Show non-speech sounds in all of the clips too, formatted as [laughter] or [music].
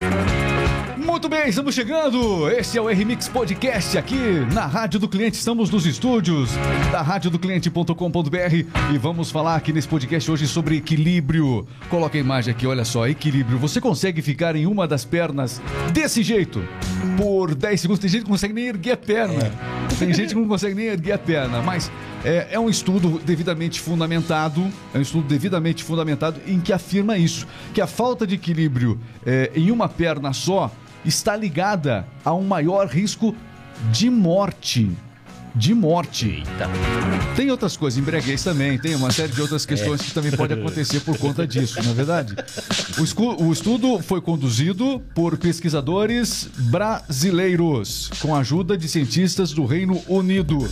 Thank you. Muito bem, estamos chegando. Esse é o RMix Podcast aqui na Rádio do Cliente. Estamos nos estúdios da radiodocliente.com.br e vamos falar aqui nesse podcast hoje sobre equilíbrio. Coloca a imagem aqui, olha só, equilíbrio. Você consegue ficar em uma das pernas desse jeito por 10 segundos? Tem gente que não consegue nem erguer a perna. Tem gente que não consegue nem erguer a perna, mas é, é, um estudo devidamente fundamentado, é um estudo devidamente fundamentado em que afirma isso, que a falta de equilíbrio é, em uma perna só está ligada a um maior risco de morte. De morte. Eita. Tem outras coisas, embriaguez também, tem uma série de outras questões é. que também pode acontecer por conta disso, não é verdade? O, o estudo foi conduzido por pesquisadores brasileiros, com a ajuda de cientistas do Reino Unido.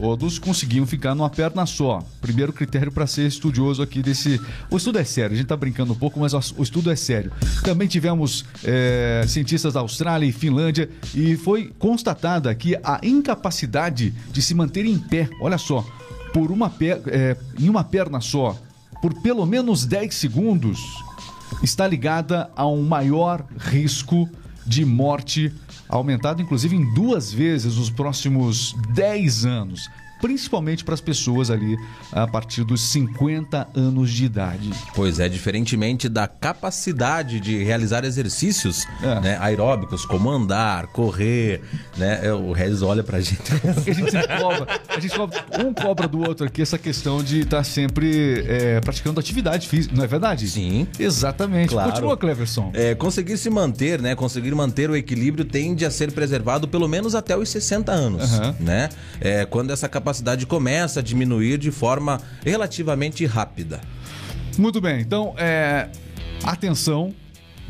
Todos conseguiam ficar numa perna só. Primeiro critério para ser estudioso aqui desse. O estudo é sério, a gente está brincando um pouco, mas o estudo é sério. Também tivemos é, cientistas da Austrália e Finlândia e foi constatada aqui a incapacidade de se manter em pé. Olha só, por uma per... É, em uma perna só, por pelo menos 10 segundos, está ligada a um maior risco de morte aumentado inclusive em duas vezes nos próximos 10 anos principalmente para as pessoas ali a partir dos 50 anos de idade. Pois é, diferentemente da capacidade de realizar exercícios é. né, aeróbicos, como andar, correr, né? É, o Regis olha para [laughs] a gente. a gente cobra, a gente cobra, um cobra do outro aqui essa questão de estar tá sempre é, praticando atividade física, não é verdade? Sim. Exatamente. Claro. Continua, Cleverson. É, conseguir se manter, né? Conseguir manter o equilíbrio tende a ser preservado pelo menos até os 60 anos, uhum. né? É, quando essa capacidade capacidade começa a diminuir de forma relativamente rápida. Muito bem, então, é, atenção.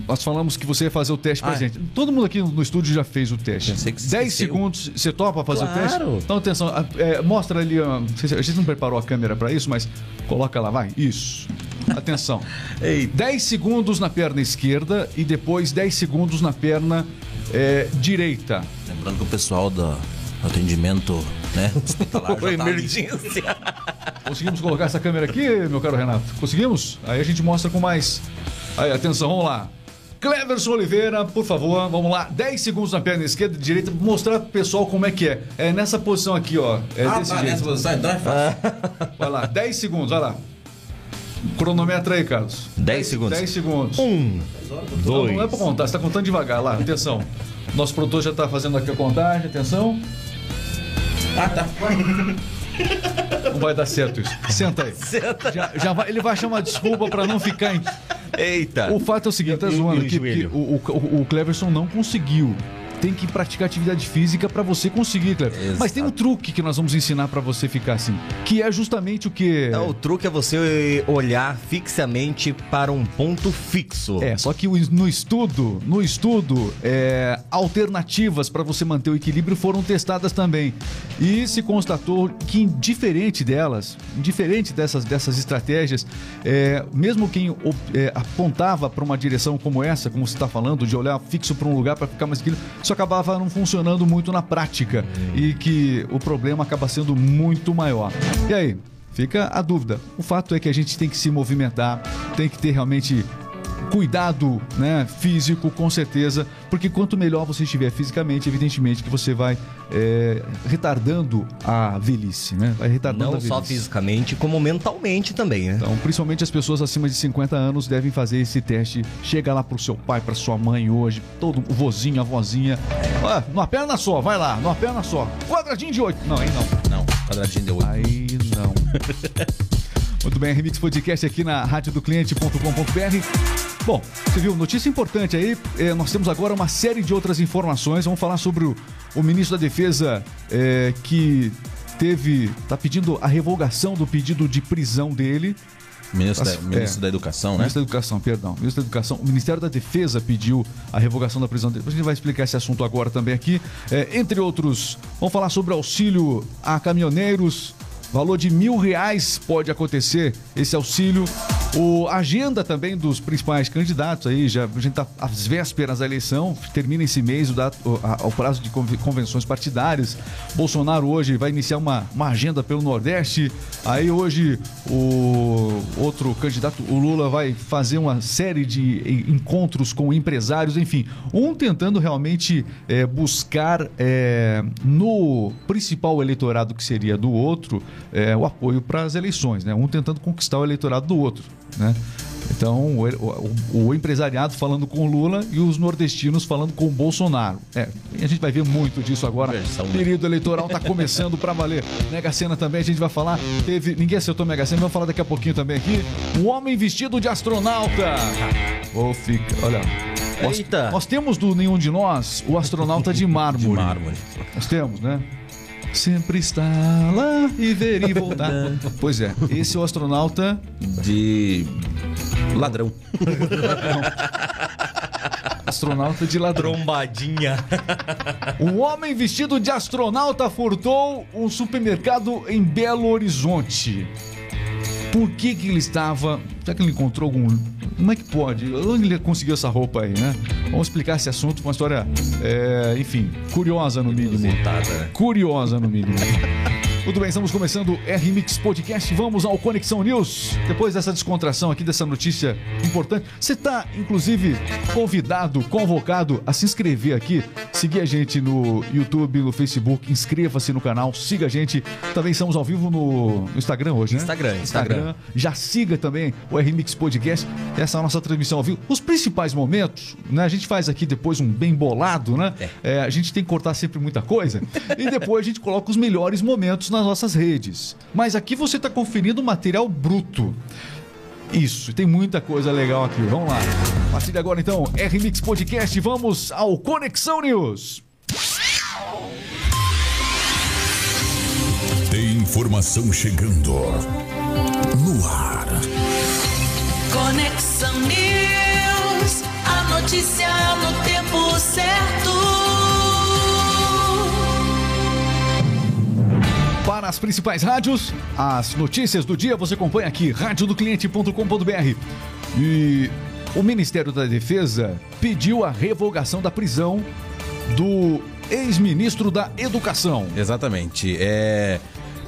Nós falamos que você ia fazer o teste pra ah, gente. Todo mundo aqui no estúdio já fez o teste. 10 segundos, você topa fazer claro. o teste? Então, atenção, é, mostra ali. A gente não preparou a câmera para isso, mas coloca lá, vai. Isso. Atenção. [laughs] 10 segundos na perna esquerda e depois 10 segundos na perna é, direita. Lembrando que o pessoal da atendimento né? Tá emergência. Conseguimos colocar essa câmera aqui, meu caro Renato? Conseguimos? Aí a gente mostra com mais. Aí, atenção, vamos lá. Cleverson Oliveira, por favor, vamos lá. 10 segundos na perna esquerda e direita, mostrar pro pessoal como é que é. É nessa posição aqui, ó. É ah, desse tá, jeito. Posição, então é fácil. [laughs] Vai lá, 10 segundos, vai lá. Cronometra aí, Carlos. 10 segundos. 10 segundos. Um, dois. Não, não é pra contar, você tá contando devagar lá, atenção. Nosso produtor já tá fazendo aqui a contagem, atenção. Ah, tá. Não vai dar certo isso. Senta aí. Senta. Já, já vai, ele vai achar uma desculpa para não ficar em. Eita. O fato é o seguinte, tá zoando aqui, porque o, o, o Cleverson não conseguiu tem que praticar atividade física para você conseguir, Cleber. Mas tem um truque que nós vamos ensinar para você ficar assim, que é justamente o que. É, o truque é você olhar fixamente para um ponto fixo. É, só que no estudo, no estudo, é, alternativas para você manter o equilíbrio foram testadas também. E se constatou que, diferente delas, diferente dessas, dessas estratégias, é, mesmo quem é, apontava para uma direção como essa, como você está falando, de olhar fixo para um lugar para ficar mais equilibrado, isso acabava não funcionando muito na prática e que o problema acaba sendo muito maior. E aí? Fica a dúvida. O fato é que a gente tem que se movimentar, tem que ter realmente cuidado né, físico, com certeza, porque quanto melhor você estiver fisicamente, evidentemente que você vai é, retardando a velhice, né? Vai retardando Não só fisicamente, como mentalmente também, né? Então, principalmente as pessoas acima de 50 anos devem fazer esse teste. Chega lá pro seu pai, pra sua mãe hoje, todo o vozinho, a vozinha. Ah, numa perna só, vai lá, numa perna só. Quadradinho de 8. Não, aí não. Não, quadradinho de 8. Aí não. [laughs] Muito bem, Remix Podcast aqui na radiodocliente.com.br. Bom, você viu, notícia importante aí. É, nós temos agora uma série de outras informações. Vamos falar sobre o, o ministro da Defesa é, que teve. está pedindo a revogação do pedido de prisão dele. Ministro, da, ministro é, da Educação, né? Ministro da Educação, perdão. Ministro da Educação. O Ministério da Defesa pediu a revogação da prisão dele. A gente vai explicar esse assunto agora também aqui. É, entre outros, vamos falar sobre auxílio a caminhoneiros. Valor de mil reais pode acontecer esse auxílio O agenda também dos principais candidatos aí, já a gente está às vésperas da eleição, termina esse mês o, dato, o, a, o prazo de convenções partidárias. Bolsonaro hoje vai iniciar uma, uma agenda pelo Nordeste. Aí hoje o outro candidato, o Lula, vai fazer uma série de encontros com empresários, enfim, um tentando realmente é, buscar é, no principal eleitorado que seria do outro é, o apoio para as eleições, né? Um tentando conquistar o eleitorado do outro. Né? Então, o, o, o, empresariado falando com Lula e os nordestinos falando com Bolsonaro. É, a gente vai ver muito disso agora. O período eleitoral está começando para valer. Mega Sena também a gente vai falar. Teve, ninguém acertou Mega Sena, vamos falar daqui a pouquinho também aqui. Um homem vestido de astronauta. Ou oh, fica, olha. Nós, nós, temos do nenhum de nós o astronauta de [laughs] mármore. De mármore. Nós temos, né? Sempre está lá e ver e voltar. [laughs] pois é, esse é o astronauta de ladrão. astronauta de ladrão. Trombadinha. Um homem vestido de astronauta furtou um supermercado em Belo Horizonte. Por que que ele estava... Será que ele encontrou algum como é que pode? Onde ele conseguiu essa roupa aí, né? Vamos explicar esse assunto com uma história, é, enfim, curiosa no mínimo. Curiosa no mínimo. Tudo bem, estamos começando o R-Mix Podcast. Vamos ao Conexão News. Depois dessa descontração aqui, dessa notícia importante, você está, inclusive, convidado, convocado a se inscrever aqui, seguir a gente no YouTube, no Facebook, inscreva-se no canal, siga a gente. Também estamos ao vivo no, Instagram hoje, né? Instagram, Instagram. Instagram. Já siga também o R-Mix Podcast. Essa é a nossa transmissão ao vivo. Os principais momentos, né? A gente faz aqui depois um bem bolado, né? É. É, a gente tem que cortar sempre muita coisa. e depois a gente coloca os melhores momentos nas nossas redes. Mas aqui você está conferindo material bruto. Isso, tem muita coisa legal aqui. Vamos lá. A partir de agora, então, R-Mix Podcast, vamos ao Conexão News. Tem informação chegando no ar. Conexão News, a notícia no tempo certo. Para as principais rádios. As notícias do dia você acompanha aqui, radiodocliente.com.br. E o Ministério da Defesa pediu a revogação da prisão do ex-ministro da Educação. Exatamente. É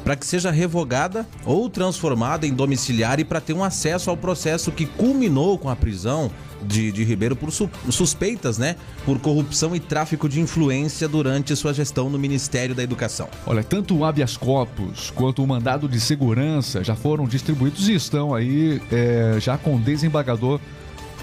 para que seja revogada ou transformada em domiciliar e para ter um acesso ao processo que culminou com a prisão de, de Ribeiro por su, suspeitas, né? Por corrupção e tráfico de influência durante sua gestão no Ministério da Educação. Olha, tanto o habeas corpus quanto o mandado de segurança já foram distribuídos e estão aí é, já com desembargador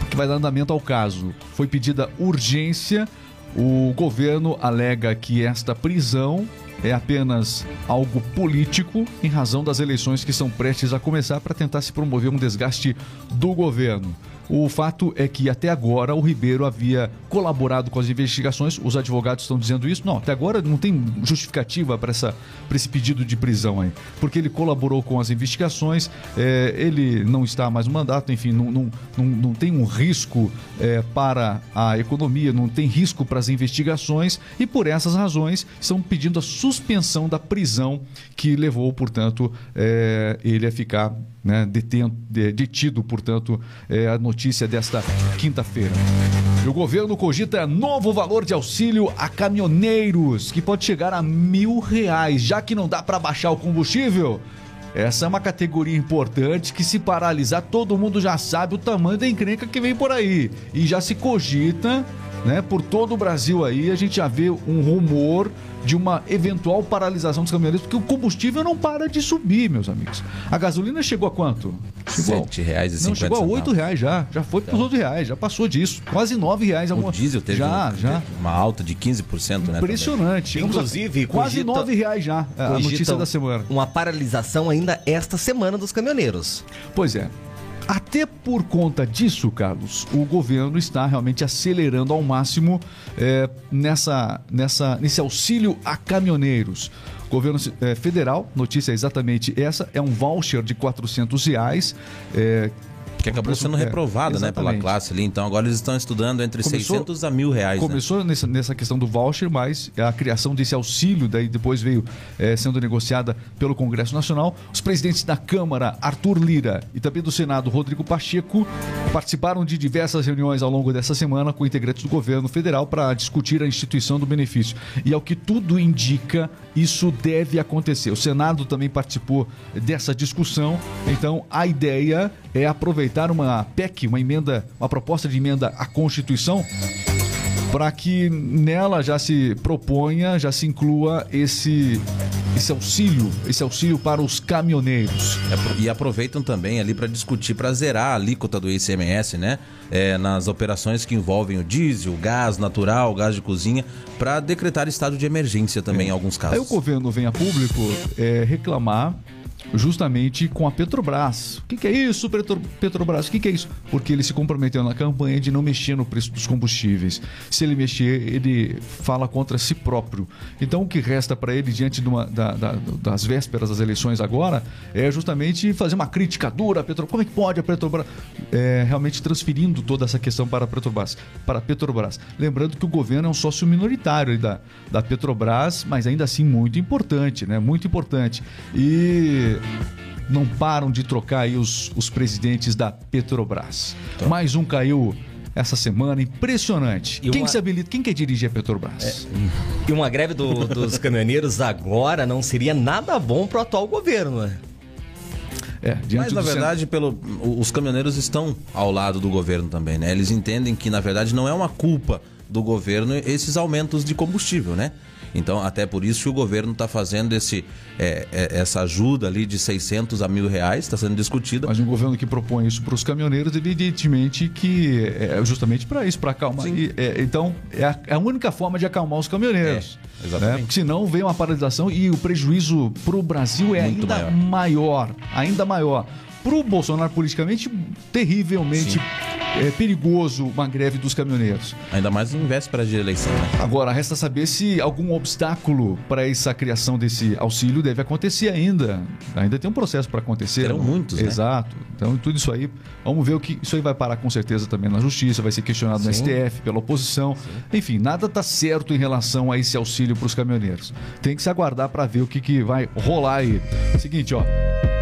que vai dar andamento ao caso. Foi pedida urgência. O governo alega que esta prisão é apenas algo político em razão das eleições que são prestes a começar para tentar se promover um desgaste do governo. O fato é que até agora o Ribeiro havia colaborado com as investigações, os advogados estão dizendo isso. Não, até agora não tem justificativa para esse pedido de prisão aí, porque ele colaborou com as investigações, é, ele não está mais no mandato, enfim, não, não, não, não tem um risco é, para a economia, não tem risco para as investigações e por essas razões estão pedindo a suspensão da prisão que levou, portanto, é, ele a ficar né, detento, detido, portanto, a notícia desta quinta-feira. o governo cogita novo valor de auxílio a caminhoneiros, que pode chegar a mil reais, já que não dá para baixar o combustível. Essa é uma categoria importante que, se paralisar, todo mundo já sabe o tamanho da encrenca que vem por aí. E já se cogita, né, por todo o Brasil aí, a gente já vê um rumor de uma eventual paralisação dos caminhoneiros, porque o combustível não para de subir, meus amigos. A gasolina chegou a quanto? Chegou Sete reais e Não, chegou a oito reais já. Já foi para os oito reais, já passou disso. Quase nove reais. O diesel teve, já, um, já. uma alta de 15%, né? Impressionante. Inclusive, quase nove reais já a notícia da semana. Uma paralisação ainda esta semana dos caminhoneiros. Pois é. Até por conta disso, Carlos, o governo está realmente acelerando ao máximo é, nessa, nessa, nesse auxílio a caminhoneiros. Governo é, federal, notícia é exatamente essa, é um voucher de 400 reais. É, Que acabou sendo é, reprovada, né, pela classe ali. Então agora eles estão estudando entre Começou- 600 a mil reais. né? Começou nessa, nessa questão do voucher, mas a criação desse auxílio, daí depois veio eh, sendo negociada pelo Congresso Nacional. Os presidentes da Câmara, Arthur Lira, e também do Senado, Rodrigo Pacheco, participaram de diversas reuniões ao longo dessa semana com integrantes do governo federal para discutir a instituição do benefício. E ao que tudo indica, isso deve acontecer. O Senado também participou dessa discussão, então a ideia é aproveitar uma PEC, uma emenda, uma proposta de emenda à Constituição para que nela já se proponha, já se inclua esse esse auxílio, esse auxílio para os caminhoneiros. E apro- aproveitam também ali para discutir, para zerar a alíquota do ICMS, né? É, nas operações que envolvem o diesel, gás natural, gás de cozinha, para decretar estado de emergência também em alguns casos. Aí o governo vem a público é, reclamar justamente com a Petrobras. O que, que é isso, Petro- Petrobras? O que, que é isso? Porque ele se comprometeu na campanha de não mexer no preço dos combustíveis. Se ele mexer, ele fala contra si próprio. Então, o que resta para ele diante uma- da- da- das vésperas das eleições agora é justamente fazer uma crítica dura à Petrobras. Como é que pode a Petrobras é, realmente transferindo toda essa questão para a Petrobras? Para a Petrobras. Lembrando que o governo é um sócio minoritário da, da Petrobras, mas ainda assim muito importante, né? Muito importante. E não param de trocar aí os, os presidentes da Petrobras. Mais um caiu essa semana, impressionante. E Quem uma- se habilita? Quem quer dirigir a Petrobras? E uma greve do- dos [laughs] caminhoneiros agora não seria nada bom pro atual governo, né? É, Mas na verdade, pelo, o- os caminhoneiros estão ao lado do governo também, né? Eles entendem que na verdade não é uma culpa do governo esses aumentos de combustível, né? Então, até por isso que o governo está fazendo esse, é, é, essa ajuda ali de 600 a mil reais, está sendo discutida. Mas um governo que propõe isso para os caminhoneiros, evidentemente que é justamente para isso, para acalmar. E, é, então, é a, é a única forma de acalmar os caminhoneiros. É, exatamente. né? Porque senão vem uma paralisação e o prejuízo para o Brasil é Muito ainda maior. maior. Ainda maior. Para o Bolsonaro, politicamente, terrivelmente Sim. é, perigoso uma greve dos caminhoneiros. Ainda mais em véspera de eleição, né? Agora, resta saber se algum obstáculo para essa criação desse auxílio deve acontecer ainda. Ainda tem um processo para acontecer. Terão muitos, né? Exato. Então, tudo isso aí, vamos ver o que isso aí vai parar com certeza também na justiça, vai ser questionado no Sim. STF, pela oposição. Enfim, nada está certo em relação a esse auxílio para os caminhoneiros. Tem que se aguardar para ver o que, que vai rolar aí. Seguinte, ó.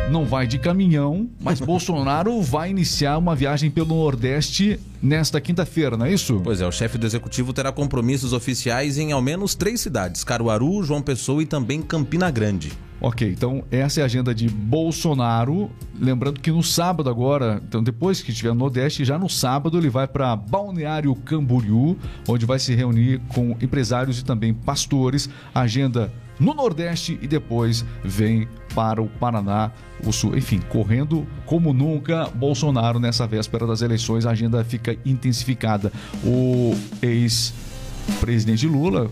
Não vai de caminhão, mas [laughs] Bolsonaro vai iniciar uma viagem pelo Nordeste nesta quinta-feira, não é isso? Pois é, o chefe do executivo terá compromissos oficiais em ao menos três cidades: Caruaru, João Pessoa e também Campina Grande. Ok, então essa é a agenda de Bolsonaro. Lembrando que no sábado agora, então depois que estiver no Nordeste, já no sábado ele vai para Balneário Camboriú, onde vai se reunir com empresários e também pastores. Agenda no Nordeste e depois vem para o Paraná, o Sul. Enfim, correndo como nunca Bolsonaro nessa véspera das eleições, a agenda fica intensificada. O ex-presidente Lula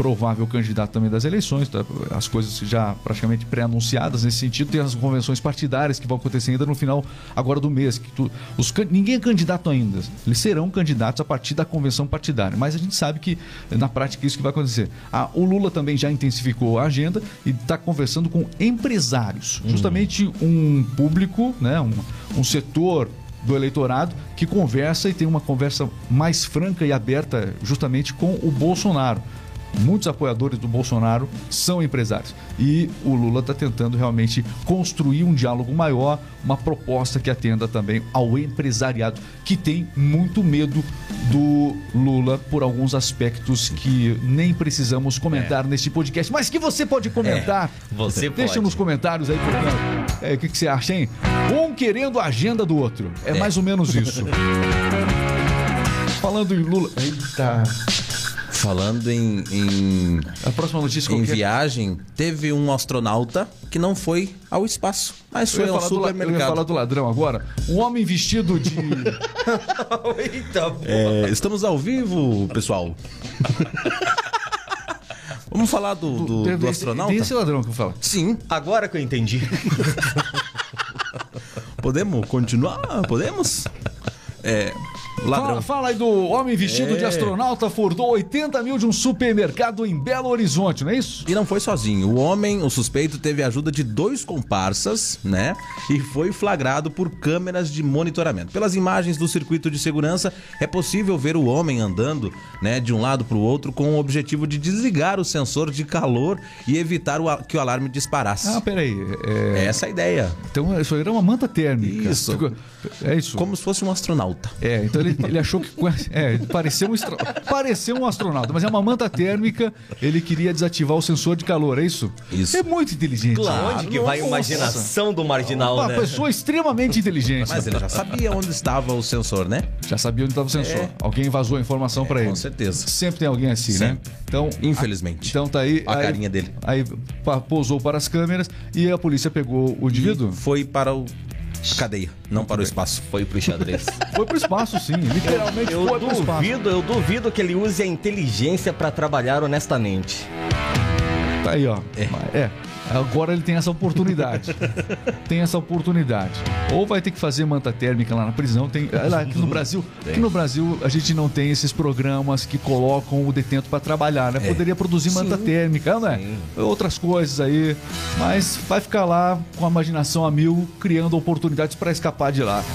provável candidato também das eleições, tá? as coisas já praticamente pré-anunciadas nesse sentido, tem as convenções partidárias que vão acontecer ainda no final agora do mês, que tu- os, ninguém é candidato ainda, eles serão candidatos a partir da convenção partidária, mas a gente sabe que na prática é isso que vai acontecer. Ah, o Lula também já intensificou a agenda e está conversando com empresários, justamente um público, né, um, um setor do eleitorado que conversa e tem uma conversa mais franca e aberta justamente com o Bolsonaro. Muitos apoiadores do Bolsonaro são empresários. E o Lula está tentando realmente construir um diálogo maior, uma proposta que atenda também ao empresariado, que tem muito medo do Lula por alguns aspectos que nem precisamos comentar neste podcast, mas que você pode comentar. você Deixa pode. nos comentários aí, portanto. É, o que, que você acha, hein? Um querendo a agenda do outro. É, mais ou menos isso. [laughs] Falando em Lula. Eita. Falando em, em, A próxima notícia em viagem, teve um astronauta que não foi ao espaço, mas Eu foi ao falar do, eu ia supermercado. falar do ladrão agora. Um homem vestido de. [laughs] Eita, É, estamos ao vivo, pessoal. [laughs] Vamos falar do, do, do astronauta? Tem esse ladrão que eu falo. Sim. agora que eu entendi. [laughs] Podemos continuar? Podemos? É, Ladrão. Fala, fala aí do homem vestido de astronauta furtou 80 mil de um supermercado em Belo Horizonte, não é isso? E não foi sozinho. O homem, o suspeito, teve a ajuda de dois comparsas, né? E foi flagrado por câmeras de monitoramento. Pelas imagens do circuito de segurança, é possível ver o homem andando, né, de um lado para o outro com o objetivo de desligar o sensor de calor e evitar o que o alarme disparasse. Ah, peraí. É, Essa é a ideia. então isso aí era uma manta térmica. Isso. É isso. Como se fosse um astronauta. É, então ele, ele achou que. É, ele pareceu um, astro- pareceu um astronauta, mas é uma manta térmica. Ele queria desativar o sensor de calor, é isso? Isso. É muito inteligente. Claro, onde que vai a Nossa. imaginação do marginal, Uma né? pessoa extremamente inteligente. Mas ele já sabia onde estava o sensor, né? Já sabia onde estava o sensor. Alguém vazou a informação pra ele. É. Com certeza. Sempre tem alguém assim, né? Sempre. Então, Infelizmente. Então tá aí. A aí- carinha dele. Aí pousou para as câmeras e a polícia pegou o indivíduo. Foi para o a cadeia, não para o espaço. Foi pro xadrez. [laughs] Foi pro espaço, sim. Literalmente Eu foi pro espaço. duvido, eu duvido que ele use a inteligência pra trabalhar honestamente. Tá aí, ó. É. Agora ele tem essa oportunidade. [laughs] tem essa oportunidade. Ou vai ter que fazer manta térmica lá na prisão. Tem, ah, lá, aqui no Brasil, aqui no Brasil a gente não tem esses programas que colocam o detento para trabalhar, né? Poderia produzir manta térmica, né? Outras coisas aí, mas vai ficar lá com a imaginação a mil, criando oportunidades para escapar de lá. [laughs]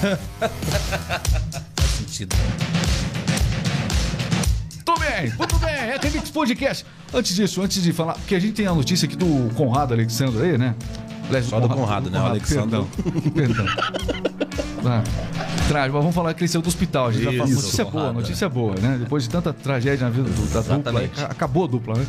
Faz sentido. Tudo bem, tudo bem. Remix Podcast. Antes disso, antes de falar, porque a gente tem a notícia aqui do Conrado Alexandre aí, né? Aliás, Só do Conrado, né? O Alexandre. Perdão. perdão. Ah, trágico, mas vamos falar que ele saiu do hospital. A gente Isso, notícia Conrado, boa, notícia boa, né? Depois de tanta tragédia na vida do- da dupla, Exatamente. aí, acabou a dupla, né?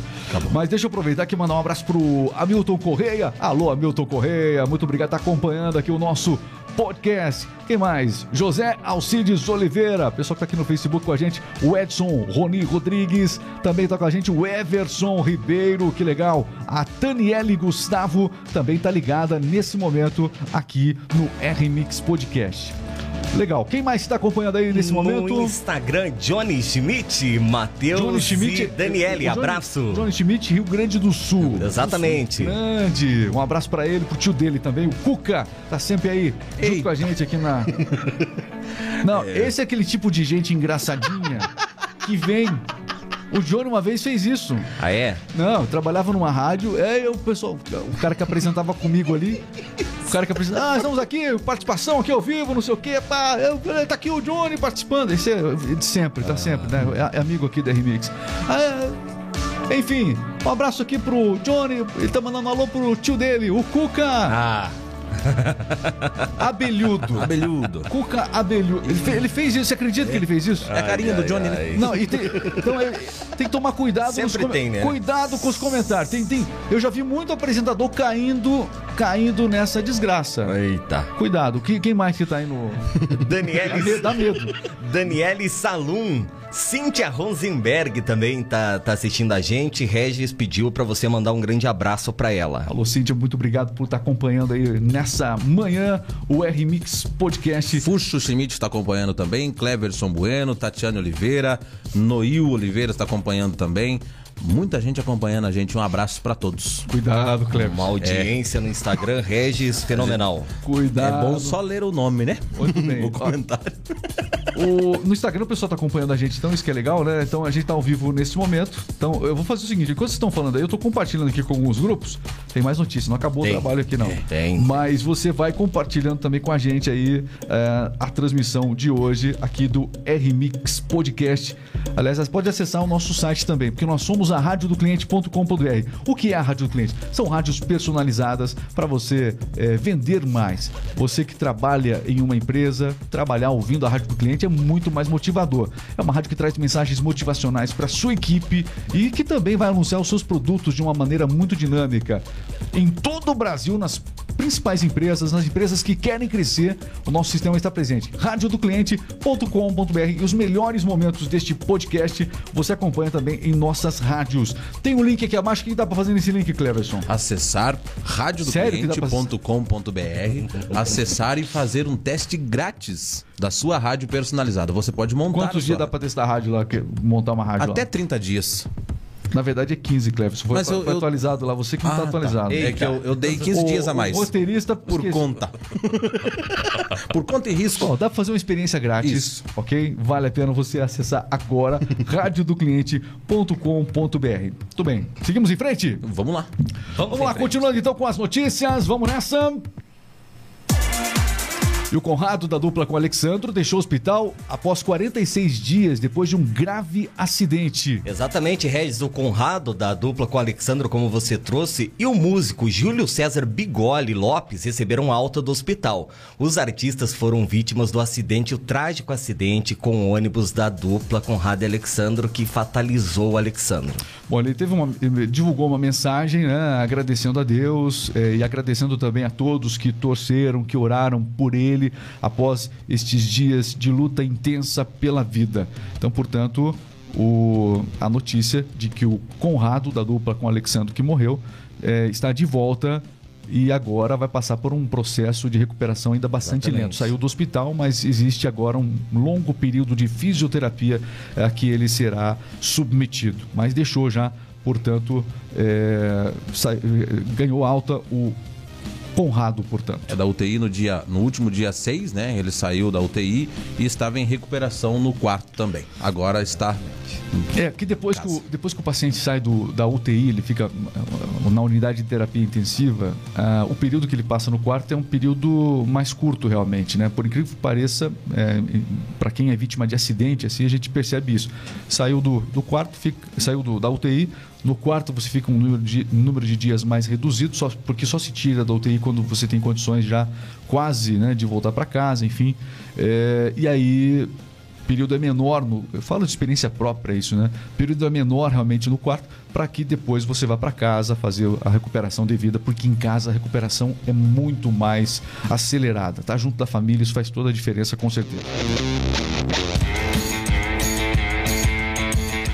Mas deixa eu aproveitar aqui e mandar um abraço pro Hamilton Correia. Alô, Hamilton Correia, muito obrigado por estar acompanhando aqui o nosso podcast. Quem mais? José Alcides Oliveira, pessoal que tá aqui no Facebook com a gente, o Edson Roni Rodrigues, também tá com a gente o Everson Ribeiro, que legal. A Taniele Gustavo também tá ligada nesse momento aqui no R-Mix Podcast. Legal. Quem mais está acompanhando aí nesse no momento? Instagram, Johnny Schmidt, Matheus Schmidt. e Daniele. Johnny- Abraço. Johnny Schmidt, Rio Grande do Sul. Exatamente. Grande. Um abraço pra ele, pro tio dele também, o Cuca. Tá sempre aí, junto Ei. com a gente aqui na. [laughs] Não, esse é aquele tipo de gente engraçadinha [laughs] que vem. O Johnny uma vez fez isso. Ah, é? Não, eu trabalhava numa rádio, é eu, o pessoal, o cara que apresentava comigo ali, o cara que apresentava, ah, estamos aqui, participação aqui ao vivo, não sei o quê, pá, eu, tá aqui o Johnny participando, esse é de sempre, tá sempre, né, é, é amigo aqui da Remix. Ah, é, enfim, um abraço aqui pro Johnny, ele tá mandando um alô pro tio dele, o Cuca Ah, [laughs] Abelhudo. Abelhudo. Cuca Abelhudo. Ele, fe- ele fez isso, você acredita que ele fez isso? É a carinha do Johnny, né? Não, e tem, então é, tem que tomar cuidado Sempre com os tem, né? Cuidado com os comentários. Tem, tem, eu já vi muito apresentador caindo, caindo nessa desgraça. eita. Cuidado. Quem, quem mais que tá aí no. [laughs] Daniele. Dá medo. Daniele Salum. Cíntia Rosenberg também tá, tá assistindo a gente. Regis pediu pra você mandar um grande abraço pra ela. Alô, Cíntia, muito obrigado por estar acompanhando aí nessa manhã o R-Mix Podcast. Fuxo Schmidt está acompanhando também, Cleverson Bueno, Tatiane Oliveira, Noil Oliveira está acompanhando também. Muita gente acompanhando a gente. Um abraço para todos. Cuidado, Cleber. Uma audiência no Instagram, Regis, fenomenal. É Cuidado. bom só ler o nome, né? Muito bem. [laughs] O comentário. O- no Instagram o pessoal tá acompanhando a gente, então isso que é legal, né? Então a gente tá ao vivo nesse momento. Então eu vou fazer o seguinte: enquanto vocês estão falando aí, eu tô compartilhando aqui com alguns grupos. Tem mais notícias, não acabou Tem. o trabalho aqui, não. É, tem. Mas você vai compartilhando também com a gente aí é, a transmissão de hoje aqui do R-Mix Podcast. Aliás, você pode acessar o nosso site também, porque nós somos a radiodocliente.com.br. O que é a Rádio do Cliente? São rádios personalizadas para você é, vender mais. Você que trabalha em uma empresa, trabalhar ouvindo a Rádio do Cliente é muito mais motivador. É uma rádio que traz mensagens motivacionais para sua equipe e que também vai anunciar os seus produtos de uma maneira muito dinâmica. Em todo o Brasil, nas principais empresas, nas empresas que querem crescer, o nosso sistema está presente. radiodocliente.com.br e os melhores momentos deste podcast você acompanha também em nossas rádios. Tem um link aqui abaixo. O que dá para fazer nesse link, Cleverson? Acessar dá pra- radiodocliente.com.br, acessar e fazer um teste grátis da sua rádio personalizada. Você pode montar. Quantos dias dá para testar a rádio lá, montar uma rádio Até lá? 30 dias. Na verdade é 15, Cleves. Foi, Mas eu- foi eu- atualizado lá, você que não Ah, tá tá. atualizado. É que eu, eu dei 15 O- dias a mais. O roteirista Por esqueci. conta. [laughs] Por conta e risco. Ó, dá pra fazer uma experiência grátis, Isso. ok? Vale a pena você acessar agora [laughs] radiodocliente.com.br. Tudo bem, seguimos em frente? Vamos lá. Vamos lá, continuando então com as notícias, vamos nessa. E o Conrado, da dupla com o Alexandro, deixou o hospital após 46 dias depois de um grave acidente. Exatamente, Regis, o Conrado, da dupla com o Alexandro, como você trouxe, e o músico Júlio César Bigoli Lopes receberam alta do hospital. Os artistas foram vítimas do acidente, o trágico acidente com o ônibus da dupla Conrado e Alexandro, que fatalizou o Alexandro. Bom, ele teve uma, divulgou uma mensagem, né, agradecendo a Deus eh, e agradecendo também a todos que torceram, que oraram por ele após estes dias de luta intensa pela vida. Então, portanto, o- a notícia de que o Conrado da dupla com o Alexandre que morreu eh, está de volta e agora vai passar por um processo de recuperação ainda bastante Exatamente. lento. Saiu do hospital, mas existe agora um longo período de fisioterapia a que ele será submetido. Mas deixou já, portanto, sai- eh, ganhou alta o Conrado, portanto. É da UTI no dia, no último dia 6, né? Ele saiu da UTI e estava em recuperação no quarto também. Agora está É, que depois que, o, depois que o paciente sai do, da UTI, ele fica ah, na unidade de terapia intensiva, ah, o período que ele passa no quarto é um período mais curto realmente, né? Por incrível que pareça, para quem é vítima de acidente, assim, a gente percebe isso. Saiu do, do quarto, fica, saiu do, da UTI, no quarto você fica um número de, número de dias mais reduzido, só, porque só se tira da UTI quando você tem condições já quase né, de voltar para casa, enfim. É, e aí período é menor, no, eu falo de experiência própria isso, né? Período é menor realmente no quarto, para que depois você vá para casa fazer a recuperação devida, porque em casa a recuperação é muito mais acelerada, tá? Junto da família, isso faz toda a diferença, com certeza.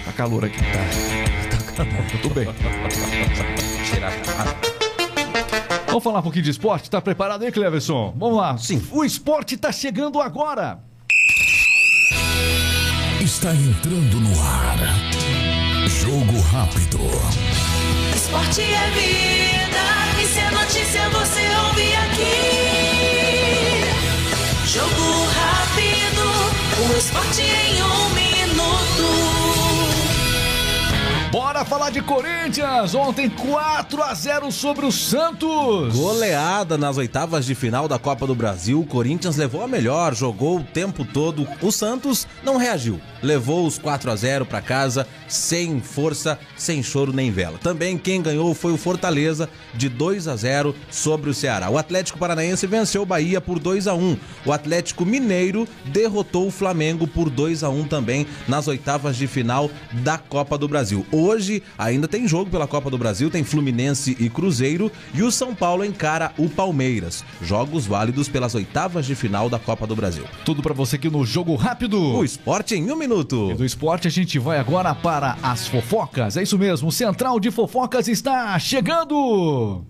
Tá calor aqui. Tá. Tudo bem. tirar. Vamos falar um pouquinho de esporte? Tá preparado aí, Cleverson? Vamos lá. Sim. O esporte tá chegando agora. Está entrando no ar. Jogo rápido. Esporte é vida, e se é notícia você ouve aqui. Falar de Corinthians. Ontem 4 a 0 sobre o Santos. Goleada nas oitavas de final da Copa do Brasil. O Corinthians levou a melhor, jogou o tempo todo. O Santos não reagiu. Levou os 4 a 0 para casa, sem força, sem choro nem vela. Também quem ganhou foi o Fortaleza, de 2 a 0 sobre o Ceará. O Atlético Paranaense venceu o Bahia por 2 a 1. O Atlético Mineiro derrotou o Flamengo por 2 a 1 também nas oitavas de final da Copa do Brasil. Hoje ainda tem jogo pela Copa do Brasil, tem Fluminense e Cruzeiro e o São Paulo encara o Palmeiras. Jogos válidos pelas oitavas de final da Copa do Brasil. Tudo pra você aqui no Jogo Rápido. O esporte em um minuto. E do esporte a gente vai agora para as fofocas. É isso mesmo, o Central de Fofocas está chegando.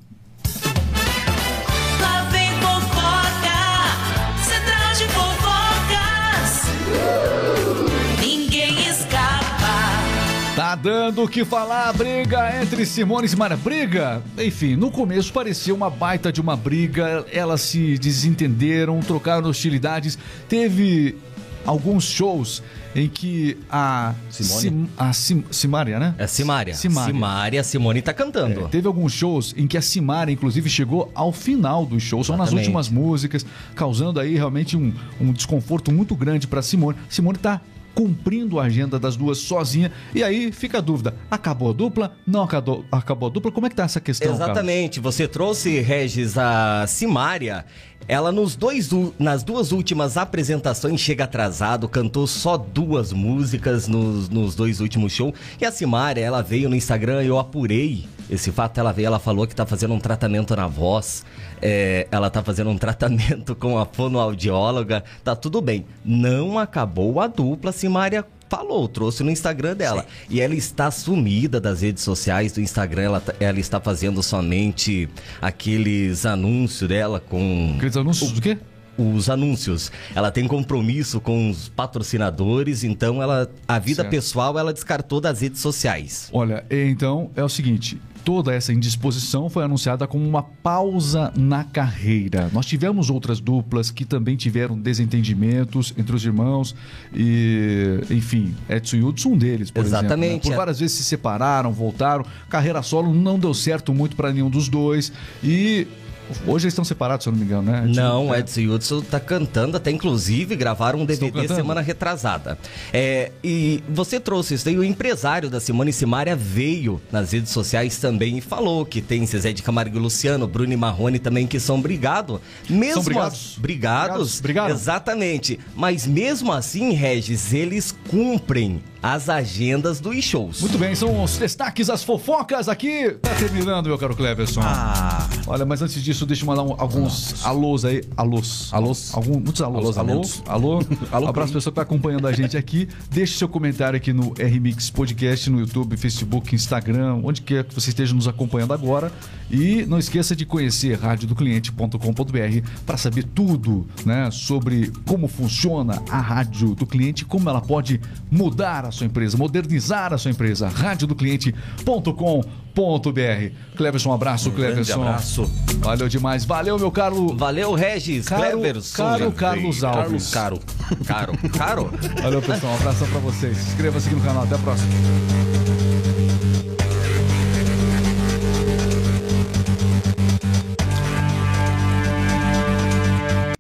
Dando o que falar a briga entre Simone e Simara. Briga? Enfim, no começo parecia uma baita de uma briga. Elas se desentenderam, trocaram hostilidades. Teve alguns shows em que a Simone? Sim- a Sim, Simária, né? É Simária. Simária. Simária, a Simone tá cantando. É, teve alguns shows em que a Simária, inclusive, chegou ao final dos shows, são nas últimas músicas, causando aí realmente um, um desconforto muito grande para Simone. Simone tá cumprindo a agenda das duas sozinha. E aí fica a dúvida: acabou a dupla? Não acabou, acabou a dupla? Como é que tá essa questão? Carlos? Exatamente. Você trouxe, Regis, a Simária. Ela nos dois, nas duas últimas apresentações chega atrasado, cantou só duas músicas nos, nos dois últimos shows. E a Simária, ela veio no Instagram, eu apurei esse fato. Ela veio, ela falou que tá fazendo um tratamento na voz. é, ela tá fazendo um tratamento com a fonoaudióloga. Tá tudo bem. Não acabou a dupla, Simária falou, trouxe no Instagram dela. E ela está sumida das redes sociais do Instagram. Ela, ela está fazendo somente aqueles anúncios dela com. Aqueles anúncios do quê? os anúncios. Ela tem compromisso com os patrocinadores, então ela a vida Certo. pessoal ela descartou das redes sociais. Olha, então é o seguinte. Toda essa indisposição foi anunciada como uma pausa na carreira. Nós tivemos outras duplas que também tiveram desentendimentos entre os irmãos e, enfim, Edson e Hudson um deles, por exemplo. Exatamente. né? Por várias vezes se separaram, voltaram. Carreira solo não deu certo muito para nenhum dos dois e hoje eles estão separados, se eu não me engano, né? Edson? Não, É. Edson Hudson tá cantando, até inclusive gravaram um DVD semana retrasada. É, e você trouxe isso daí, o empresário da Simone Simaria veio nas redes sociais também e falou que tem Zezé de Camargo e Luciano, Bruno e Marrone também que são brigados. Mesmo São brigados? as- brigados? Brigados? Exatamente. Mas mesmo assim, Regis, eles cumprem as agendas dos shows. Muito bem, são os destaques, as fofocas aqui. Tá terminando, meu caro Cleverson. Ah, Olha, mas antes disso, deixa eu mandar um- alguns alôs aí. Alôs. Alôs? Algum, muitos alôs. Alô, Alôsamentos. [laughs] alô. Alô, abraço quem? pessoal que tá acompanhando a gente aqui. Deixe seu comentário aqui no RMix Podcast, no YouTube, Facebook, Instagram, onde quer que você esteja nos acompanhando agora. E não esqueça de conhecer radiodocliente.com.br para saber tudo né, sobre como funciona a rádio do cliente, como ela pode mudar a sua empresa, modernizar a sua empresa. radiodocliente.com.br. Cleverson, um abraço, grande Cleverson. abraço. Valeu demais. Valeu, meu caro. Valeu, Regis, Caro, Cleverson. caro Carlos Alves. Carlos Caro. Caro, caro. [laughs] Valeu, pessoal. Um abração pra vocês. Inscreva-se aqui no canal. Até a próxima.